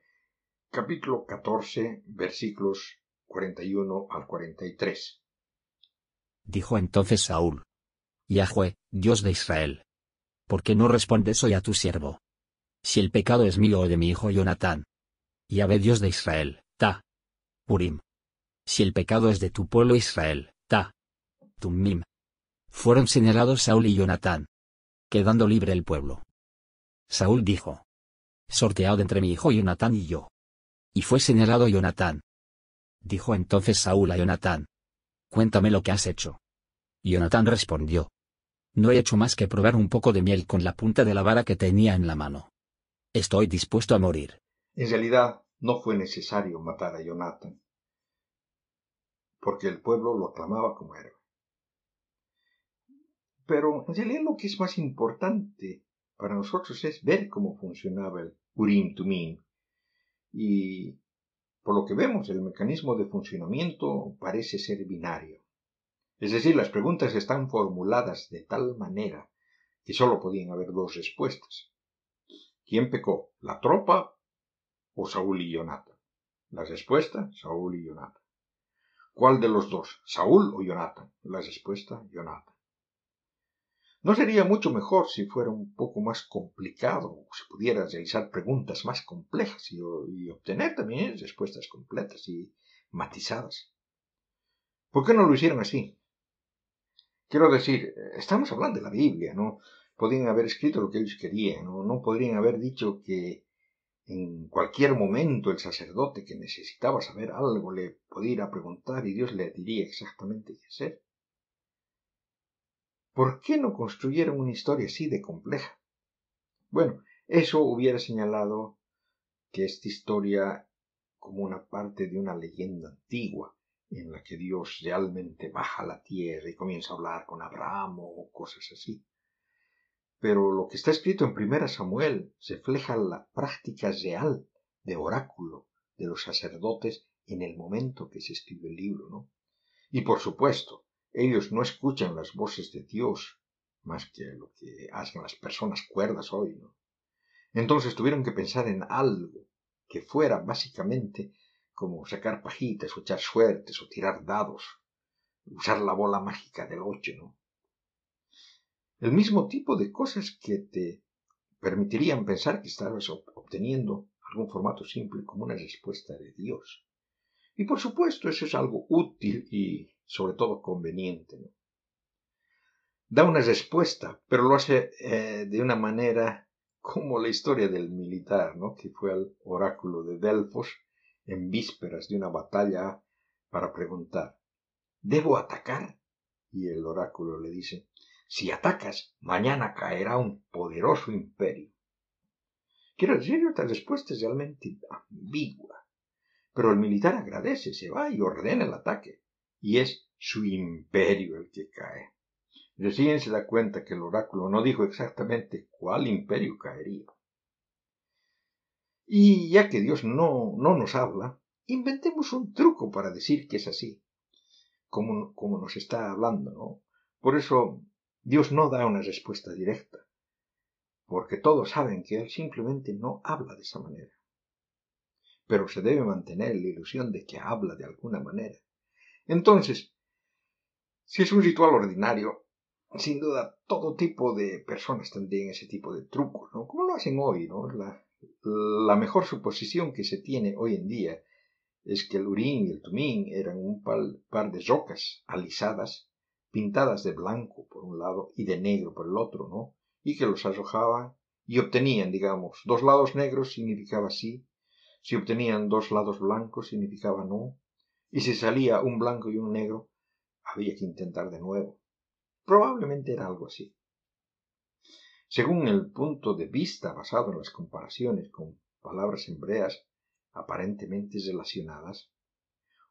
capítulo 14, versículos 41 al 43. Dijo entonces Saúl. Yahweh, Dios de Israel. ¿Por qué no respondes hoy a tu siervo? Si el pecado es mío o de mi hijo Jonatán. Yahweh Dios de Israel, ta. Purim. Si el pecado es de tu pueblo Israel, ta. Tumim. Fueron señalados Saúl y Jonatán. Quedando libre el pueblo. Saúl dijo. Sorteado entre mi hijo Jonatán y yo. Y fue señalado Jonatán. Dijo entonces Saúl a Jonatán. Cuéntame lo que has hecho. Jonatán respondió. No he hecho más que probar un poco de miel con la punta de la vara que tenía en la mano. Estoy dispuesto a morir. En realidad, no fue necesario matar a Jonathan, porque el pueblo lo aclamaba como héroe. Pero en realidad lo que es más importante para nosotros es ver cómo funcionaba el Urim Tumim y por lo que vemos, el mecanismo de funcionamiento parece ser binario. Es decir, las preguntas están formuladas de tal manera que sólo podían haber dos respuestas. ¿Quién pecó? ¿La tropa o Saúl y Jonathan? La respuesta, Saúl y Jonathan. ¿Cuál de los dos? ¿Saúl o Jonathan? La respuesta, Jonathan. ¿No sería mucho mejor si fuera un poco más complicado, o se pudiera realizar preguntas más complejas y, obtener también respuestas completas y matizadas? ¿Por qué no lo hicieron así? Quiero decir, estamos hablando de la Biblia, ¿no? Podrían haber escrito lo que ellos querían, ¿no? No podrían haber dicho que en cualquier momento el sacerdote que necesitaba saber algo le podía ir a preguntar y Dios le diría exactamente qué hacer. ¿Por qué no construyeron una historia así de compleja? Bueno, eso hubiera señalado que esta historia como una parte de una leyenda antigua en la que Dios realmente baja a la tierra y comienza a hablar con Abraham o cosas así. Pero lo que está escrito en Primera Samuel refleja la práctica real de oráculo de los sacerdotes en el momento que se escribe el libro, ¿no? Y por supuesto, ellos no escuchan las voces de Dios más que lo que hacen las personas cuerdas hoy, ¿no? Entonces tuvieron que pensar en algo que fuera básicamente como sacar pajitas o echar suertes o tirar dados, usar la bola mágica del ocho, ¿no? El mismo tipo de cosas que te permitirían pensar que estabas obteniendo algún formato simple como una respuesta de Dios. Y por supuesto eso es algo útil y sobre todo conveniente. Da una respuesta, pero lo hace eh, de una manera como la historia del militar, ¿no? que fue al oráculo de Delfos en vísperas de una batalla para preguntar, ¿debo atacar? Y el oráculo le dice, si atacas, mañana caerá un poderoso imperio. Quiero decir, esta respuesta es realmente ambigua, pero el militar agradece, se va y ordena el ataque y es su imperio el que cae. Recién se da cuenta que el oráculo no dijo exactamente cuál imperio caería. Y ya que Dios no, no nos habla, inventemos un truco para decir que es así, como, como nos está hablando, ¿no? Por eso Dios no da una respuesta directa, porque todos saben que Él simplemente no habla de esa manera. Pero se debe mantener la ilusión de que habla de alguna manera. Entonces, si es un ritual ordinario, sin duda, todo tipo de personas tendrían ese tipo de trucos, ¿no? Como lo hacen hoy, ¿no? La, mejor suposición que se tiene hoy en día es que el Urín y el Tumín eran un par de rocas alisadas, pintadas de blanco por un lado y de negro por el otro, ¿no? Y que los arrojaban y obtenían, digamos, dos lados negros significaba sí, si obtenían dos lados blancos significaba no, y si salía un blanco y un negro, había que intentar de nuevo. Probablemente era algo así. Según el punto de vista basado en las comparaciones con palabras hebreas aparentemente relacionadas,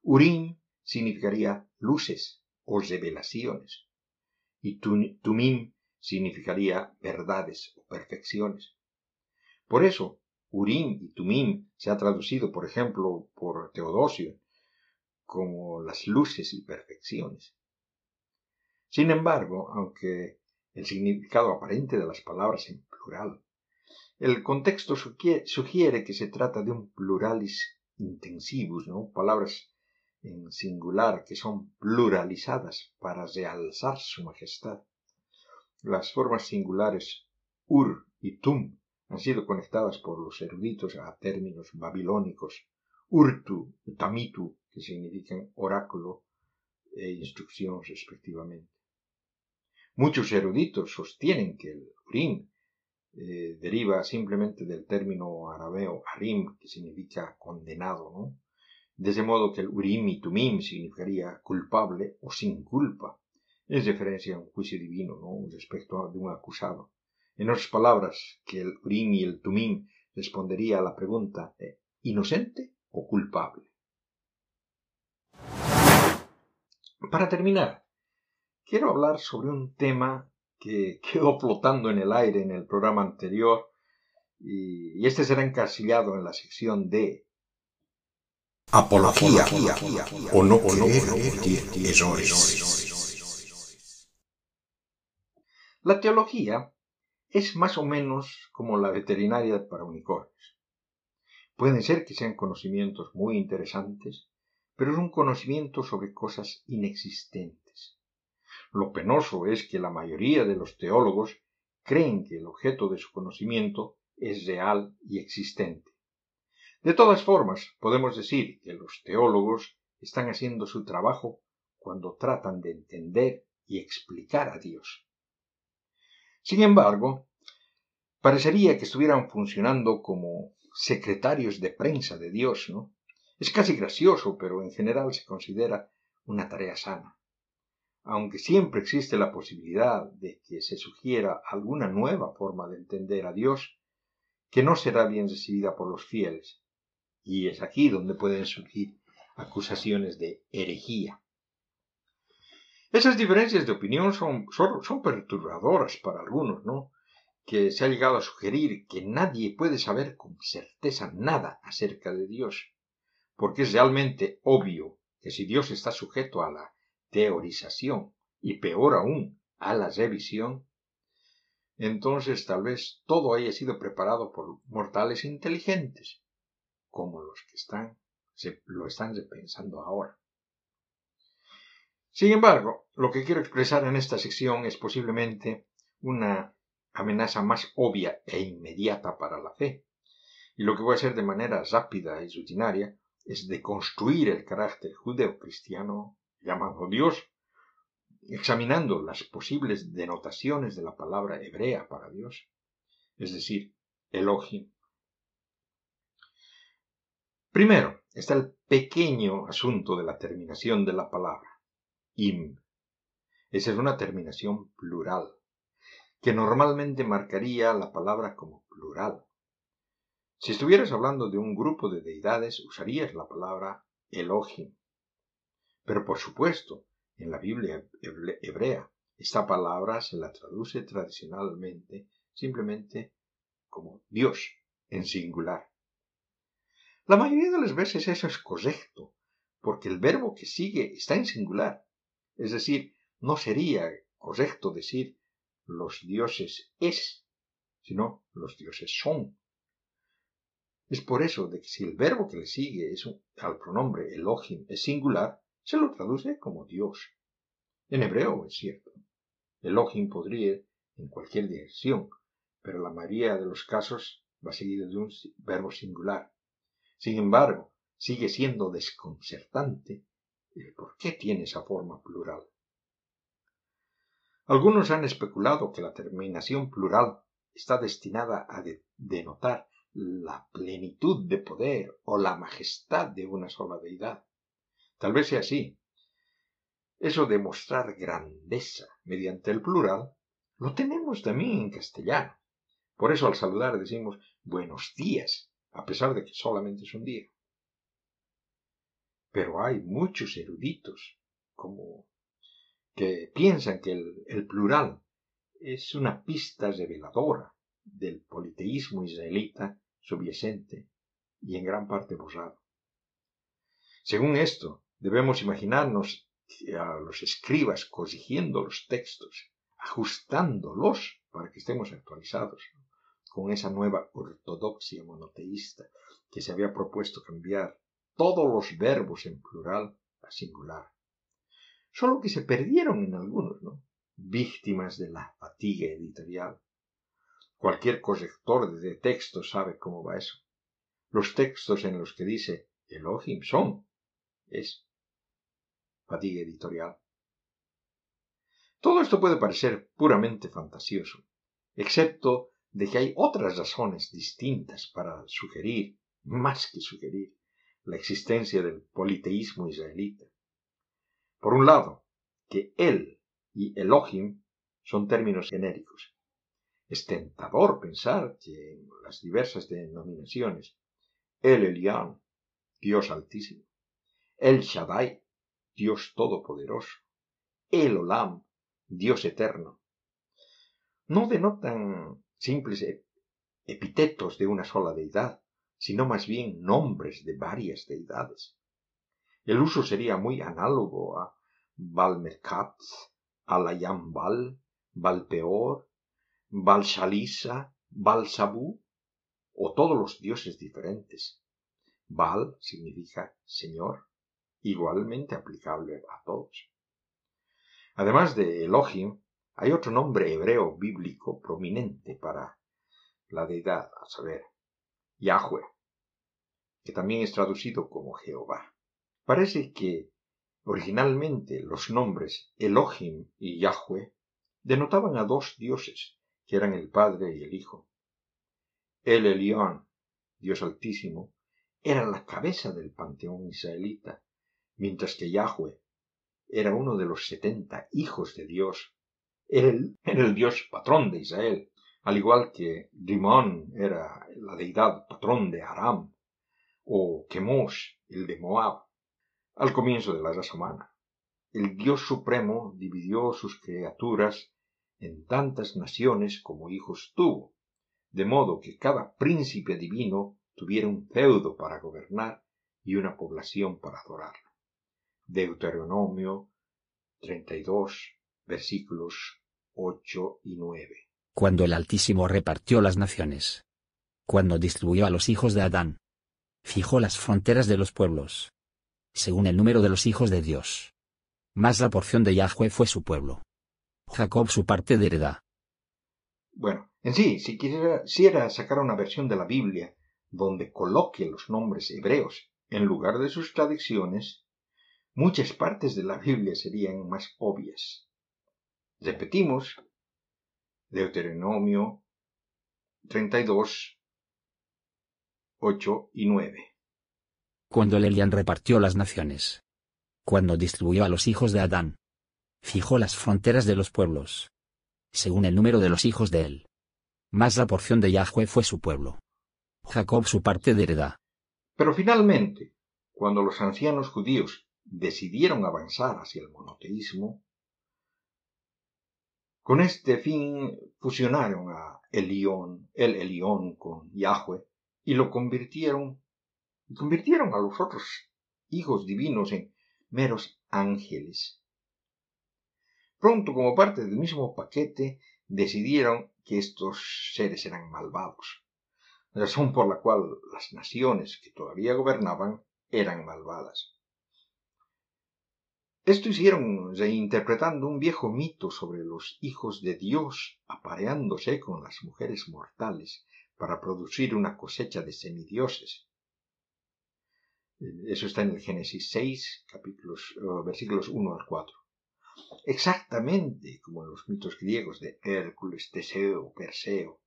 Urim significaría luces o revelaciones, y Tumim significaría verdades o perfecciones. Por eso, Urim y Tumim se ha traducido, por ejemplo, por Teodosio como las luces y perfecciones. Sin embargo, aunque el significado aparente de las palabras en plural, el contexto sugiere que se trata de un pluralis intensivus, ¿no? palabras en singular que son pluralizadas para realzar su majestad. Las formas singulares ur y tum han sido conectadas por los eruditos a términos babilónicos urtu tamitu, que significan oráculo e instrucción respectivamente. Muchos eruditos sostienen que el Urim eh, deriva simplemente del término arameo arim, que significa condenado, ¿no? De ese modo que el Urim y Tumim significaría culpable o sin culpa, en referencia a un juicio divino, ¿no? Respecto de un acusado. En otras palabras, que el Urim y el Tumim respondería a la pregunta ¿eh, ¿inocente o culpable? Para terminar, quiero hablar sobre un tema que <laughs> quedó flotando en el aire en el programa anterior y, este será encasillado en la sección de Apología, o no o no La teología es más o menos como la veterinaria para unicornios. Pueden ser que sean conocimientos muy interesantes, pero es un conocimiento sobre cosas inexistentes. Lo penoso es que la mayoría de los teólogos creen que el objeto de su conocimiento es real y existente. De todas formas, podemos decir que los teólogos están haciendo su trabajo cuando tratan de entender y explicar a Dios. Sin embargo, parecería que estuvieran funcionando como secretarios de prensa de Dios, ¿no? Es casi gracioso, pero en general se considera una tarea sana. Aunque siempre existe la posibilidad de que se sugiera alguna nueva forma de entender a Dios, que no será bien recibida por los fieles. Y es aquí donde pueden surgir acusaciones de herejía. Esas diferencias de opinión son, son, perturbadoras para algunos, ¿no? Que se ha llegado a sugerir que nadie puede saber con certeza nada acerca de Dios porque es realmente obvio que si Dios está sujeto a la teorización y peor aún a la revisión, entonces tal vez todo haya sido preparado por mortales inteligentes, como los que están, se, lo están pensando ahora. Sin embargo, lo que quiero expresar en esta sección es posiblemente una amenaza más obvia e inmediata para la fe, y lo que voy a hacer de manera rápida y rutinaria es de construir el carácter judeocristiano llamado Dios, examinando las posibles denotaciones de la palabra hebrea para Dios, es decir, Elohim. Primero está el pequeño asunto de la terminación de la palabra, im. Esa es una terminación plural, que normalmente marcaría la palabra como plural. Si estuvieras hablando de un grupo de deidades, usarías la palabra Elohim. Pero por supuesto, en la Biblia hebrea, esta palabra se la traduce tradicionalmente simplemente como Dios en singular. La mayoría de las veces eso es correcto, porque el verbo que sigue está en singular. Es decir, no sería correcto decir los dioses es, sino los dioses son. Es por eso de que si el verbo que le sigue al pronombre Elohim es singular, se lo traduce como Dios. En hebreo es cierto. Elohim podría en cualquier dirección, pero la mayoría de los casos va seguido de un verbo singular. Sin embargo, sigue siendo desconcertante el por qué tiene esa forma plural. Algunos han especulado que la terminación plural está destinada a denotar la plenitud de poder o la majestad de una sola deidad. Tal vez sea así. Eso de mostrar grandeza mediante el plural lo tenemos también en castellano. Por eso al saludar decimos buenos días, a pesar de que solamente es un día. Pero hay muchos eruditos como que piensan que el, plural es una pista reveladora del politeísmo israelita subyacente y en gran parte borrado. Según esto, debemos imaginarnos a los escribas corrigiendo los textos, ajustándolos para que estemos actualizados con esa nueva ortodoxia monoteísta que se había propuesto cambiar todos los verbos en plural a singular solo que se perdieron en algunos, ¿no? Víctimas de la fatiga editorial. Cualquier corrector de texto sabe cómo va eso. Los textos en los que dice Elohim son, es fatiga editorial. Todo esto puede parecer puramente fantasioso, excepto de que hay otras razones distintas para sugerir, más que sugerir, la existencia del politeísmo israelita. Por un lado, que él y Elohim son términos genéricos. Es tentador pensar que en las diversas denominaciones, el Elián, Dios altísimo, el Shaddai, Dios todopoderoso, el Olam, Dios eterno, no denotan simples epítetos de una sola deidad, sino más bien nombres de varias deidades. El uso sería muy análogo a Balmerkat, Alayam Bal, Balpeor, Balshalisa, Balsabu, o todos los dioses diferentes. Bal significa Señor, igualmente aplicable a todos. Además de Elohim, hay otro nombre hebreo bíblico prominente para la deidad, a saber, Yahweh, que también es traducido como Jehová. Parece que originalmente los nombres Elohim y Yahweh denotaban a dos dioses, que eran el Padre y el Hijo. El Elión, Dios Altísimo, era la cabeza del panteón israelita, mientras que Yahweh era uno de los setenta hijos de Dios. Él era el Dios patrón de Israel, al igual que Dimón era la deidad patrón de Aram, o Chemosh, el de Moab al comienzo de la raza humana. El Dios Supremo dividió sus criaturas en tantas naciones como hijos tuvo, de modo que cada príncipe divino tuviera un feudo para gobernar y una población para adorarlo. Deuteronomio 32, versículos 8 y 9. Cuando el Altísimo repartió las naciones. Cuando distribuyó a los hijos de Adán. Fijó las fronteras de los pueblos según el número de los hijos de Dios. Más la porción de Yahweh fue su pueblo. Jacob su parte de heredad. Bueno, en sí, si quisiera sacar una versión de la Biblia donde coloque los nombres hebreos en lugar de sus tradiciones, muchas partes de la Biblia serían más obvias. Repetimos, Deuteronomio 32, 8 y 9 cuando Lelian repartió las naciones. Cuando distribuyó a los hijos de Adán. Fijó las fronteras de los pueblos. Según el número de los hijos de él. Más la porción de Yahweh fue su pueblo. Jacob su parte de heredad. Pero finalmente, cuando los ancianos judíos decidieron avanzar hacia el monoteísmo, con este fin fusionaron a Elión, el Elión con Yahweh y lo convirtieron y convirtieron a los otros hijos divinos en meros ángeles. Pronto, como parte del mismo paquete, decidieron que estos seres eran malvados, razón por la cual las naciones que todavía gobernaban eran malvadas. Esto hicieron reinterpretando un viejo mito sobre los hijos de Dios apareándose con las mujeres mortales para producir una cosecha de semidioses. Eso está en el Génesis 6, capítulos, versículos 1 al 4. Exactamente como en los mitos griegos de Hércules, Teseo, Perseo.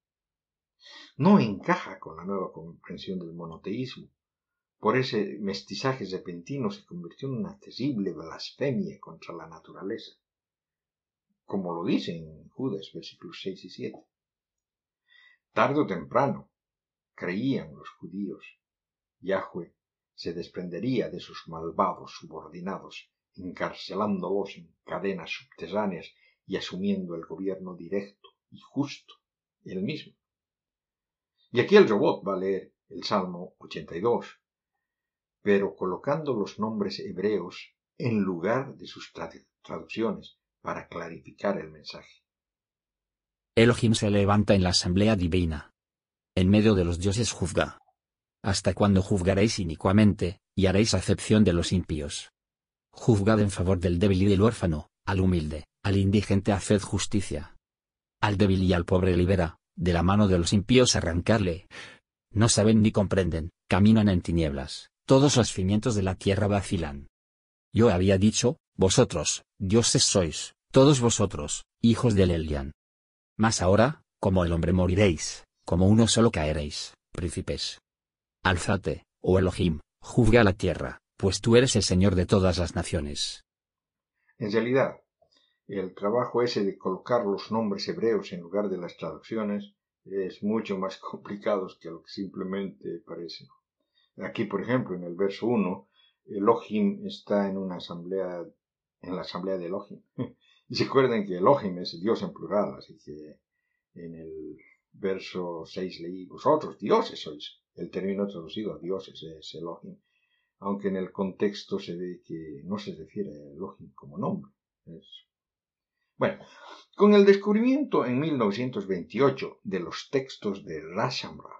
No encaja con la nueva comprensión del monoteísmo por ese mestizaje repentino se convirtió en una terrible blasfemia contra la naturaleza, como lo dice en Judas versículos 6 y 7. Tarde o temprano, creían los judíos, Yahweh se desprendería de sus malvados subordinados, encarcelándolos en cadenas subterráneas y asumiendo el gobierno directo y justo él mismo. Y aquí el robot va a leer el Salmo 82, pero colocando los nombres hebreos en lugar de sus traducciones para clarificar el mensaje. Elohim se levanta en la asamblea divina. En medio de los dioses juzga. ¿Hasta cuando juzgaréis inicuamente, y haréis acepción de los impíos? Juzgad en favor del débil y del huérfano, al humilde, al indigente haced justicia. Al débil y al pobre libera, de la mano de los impíos arrancarle. No saben ni comprenden, caminan en tinieblas, todos los cimientos de la tierra vacilan. Yo había dicho, vosotros, dioses sois, todos vosotros, hijos del Elian. Mas ahora, como el hombre moriréis, como uno solo caeréis, príncipes. Alzate, oh Elohim, juzga la tierra, pues tú eres el Señor de todas las naciones. En realidad, el trabajo ese de colocar los nombres hebreos en lugar de las traducciones es mucho más <laughs> complicado que lo que simplemente parece. Aquí, por ejemplo, en el verso 1, Elohim está en una asamblea, en la asamblea de Elohim. <laughs> y se que Elohim es Dios en plural, así que en el verso 6 leí, vosotros dioses sois. El término traducido a dioses es Elohim, aunque en el contexto se ve que no se refiere a Elohim como nombre. Bueno, con el descubrimiento en 1928 de los textos de Rashamra,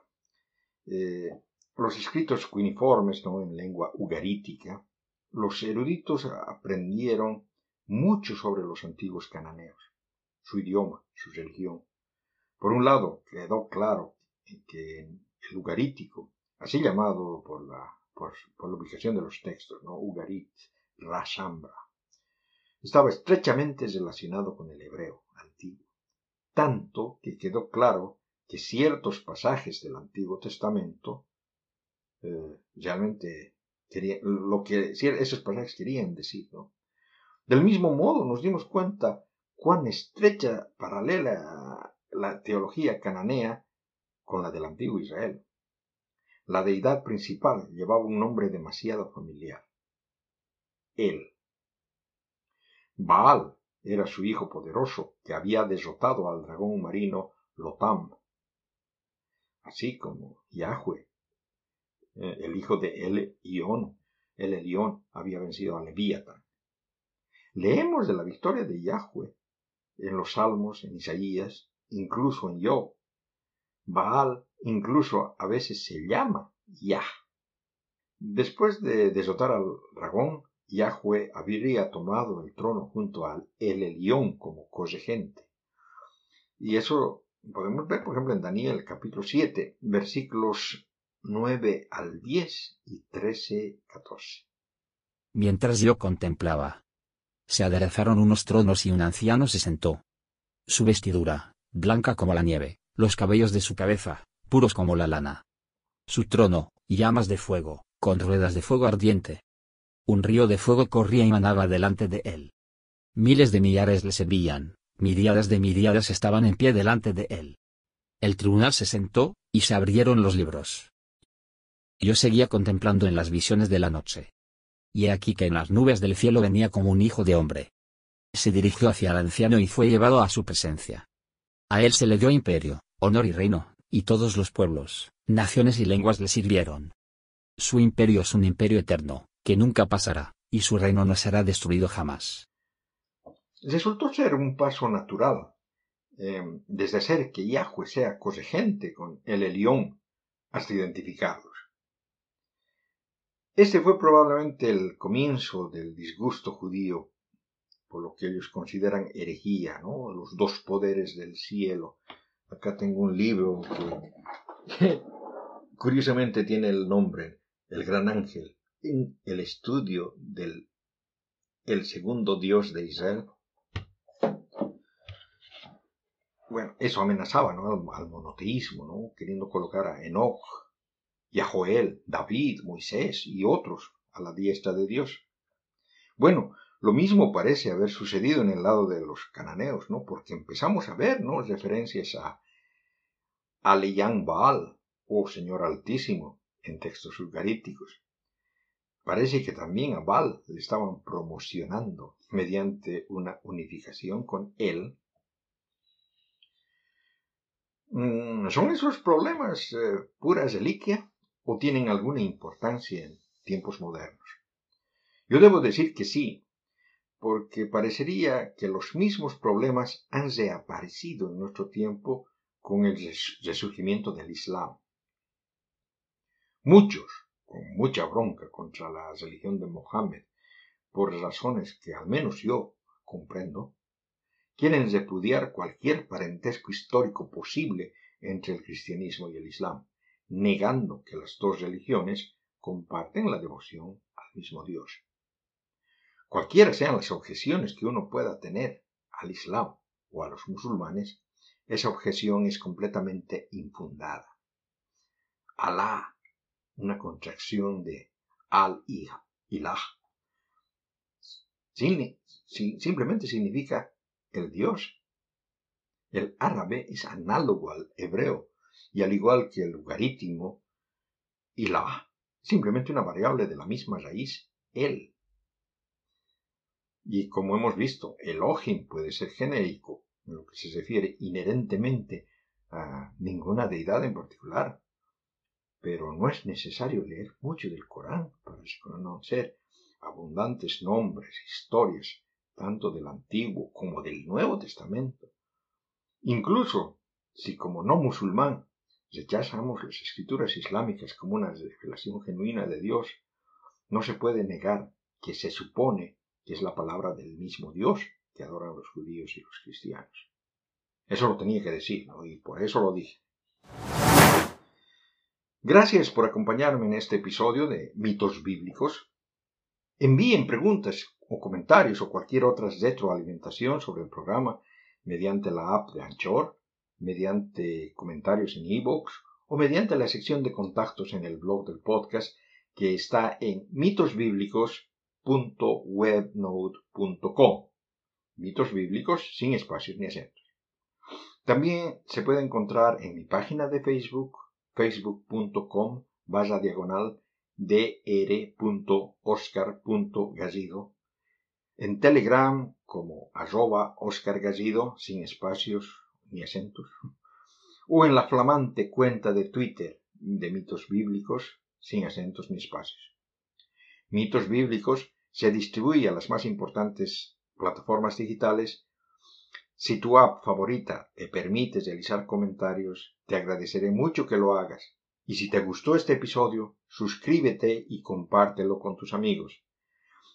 eh, los escritos cuneiformes ¿no? en lengua ugarítica, los eruditos aprendieron mucho sobre los antiguos cananeos, su idioma, su religión. Por un lado, quedó claro que el ugarítico, así llamado por la, por, la ubicación de los textos, ¿no? Ugarit, Rashambra, estaba estrechamente relacionado con el hebreo antiguo, tanto que quedó claro que ciertos pasajes del Antiguo Testamento eh, realmente quería, lo que esos pasajes querían decir, ¿no? Del mismo modo nos dimos cuenta cuán estrecha paralela la teología cananea con la del antiguo Israel. La deidad principal llevaba un nombre demasiado familiar. Él. Baal era su hijo poderoso que había derrotado al dragón marino Lotam, así como Yahweh eh, el hijo de El Ión. El Elión había vencido a Leviatán. Leemos de la victoria de Yahweh en los Salmos, en Isaías, incluso en Job. Baal incluso a veces se llama Yah. Después de desotar al dragón, Yahweh habría tomado el trono junto al El Elión como corregente. Y eso podemos ver, por ejemplo, en Daniel capítulo 7, versículos 9 al 10 y 13, 14. Mientras yo contemplaba, se aderezaron unos tronos y un anciano se sentó. Su vestidura, blanca como la nieve, los cabellos de su cabeza, puros como la lana. Su trono, llamas de fuego, con ruedas de fuego ardiente. Un río de fuego corría y manaba delante de él. Miles de millares le servían, miríadas de miríadas estaban en pie delante de él. El tribunal se sentó, y se abrieron los libros. Yo seguía contemplando en las visiones de la noche. Y he aquí que en las nubes del cielo venía como un hijo de hombre. Se dirigió hacia el anciano y fue llevado a su presencia. A él se le dio imperio, honor y reino, y todos los pueblos, naciones y lenguas le sirvieron. Su imperio es un imperio eterno, que nunca pasará, y su reino no será destruido jamás. Resultó ser un paso natural, eh, desde ser que Yahweh sea corregente con el Elión, hasta identificarlo. Este fue probablemente el comienzo del disgusto judío por lo que ellos consideran herejía, ¿no? Los dos poderes del cielo. Acá tengo un libro que curiosamente tiene el nombre El Gran Ángel, en el estudio del el segundo Dios de Israel. Bueno, eso amenazaba ¿no? al, monoteísmo, ¿no? queriendo colocar a Enoch y a Joel, David, Moisés y otros a la diestra de Dios. Bueno, lo mismo parece haber sucedido en el lado de los cananeos, ¿no? Porque empezamos a ver, ¿no? Referencias a Aleyán Baal, o Señor Altísimo, en textos ugaríticos. Parece que también a Baal le estaban promocionando mediante una unificación con él. Mm, ¿Son esos problemas eh, pura reliquia o tienen alguna importancia en tiempos modernos? Yo debo decir que sí, porque parecería que los mismos problemas han reaparecido en nuestro tiempo con el resurgimiento del Islam. Muchos, con mucha bronca contra la religión de Mohammed, por razones que al menos yo comprendo, quieren repudiar cualquier parentesco histórico posible entre el cristianismo y el Islam, negando que las dos religiones comparten la devoción al mismo Dios. Cualquiera sean las objeciones que uno pueda tener al Islam o a los musulmanes, esa objeción es completamente infundada. Alá, una contracción de al-ilah, simplemente significa el Dios. El árabe es análogo al hebreo y al igual que el logarítimo, ilah, simplemente una variable de la misma raíz, el. Y como hemos visto, el Ojim puede ser genérico, en lo que se refiere inherentemente a ninguna deidad en particular. Pero no es necesario leer mucho del Corán para conocer abundantes nombres, historias, tanto del Antiguo como del Nuevo Testamento. Incluso si como no musulmán rechazamos las escrituras islámicas como una revelación genuina de Dios, no se puede negar que se supone es la palabra del mismo Dios que adoran los judíos y los cristianos. Eso lo tenía que decir, ¿no? Y por eso lo dije. Gracias por acompañarme en este episodio de Mitos Bíblicos. Envíen preguntas o comentarios o cualquier otra retroalimentación sobre el programa mediante la app de Anchor, mediante comentarios en iVoox o mediante la sección de contactos en el blog del podcast que está en Mitos Bíblicos www.webnode.com. Mitos bíblicos sin espacios ni acentos. También se puede encontrar en mi página de Facebook, facebook.com barra diagonal dr.oscar.gallido, en Telegram como arroba Oscar Gallido sin espacios ni acentos, o en la flamante cuenta de Twitter de mitos bíblicos sin acentos ni espacios. Mitos bíblicos se distribuye a las más importantes plataformas digitales. Si tu app favorita te permite realizar comentarios, te agradeceré mucho que lo hagas. Y si te gustó este episodio, suscríbete y compártelo con tus amigos.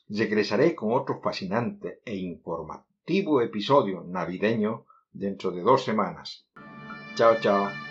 Regresaré con otro fascinante e informativo episodio navideño dentro de dos semanas. Chao, chao.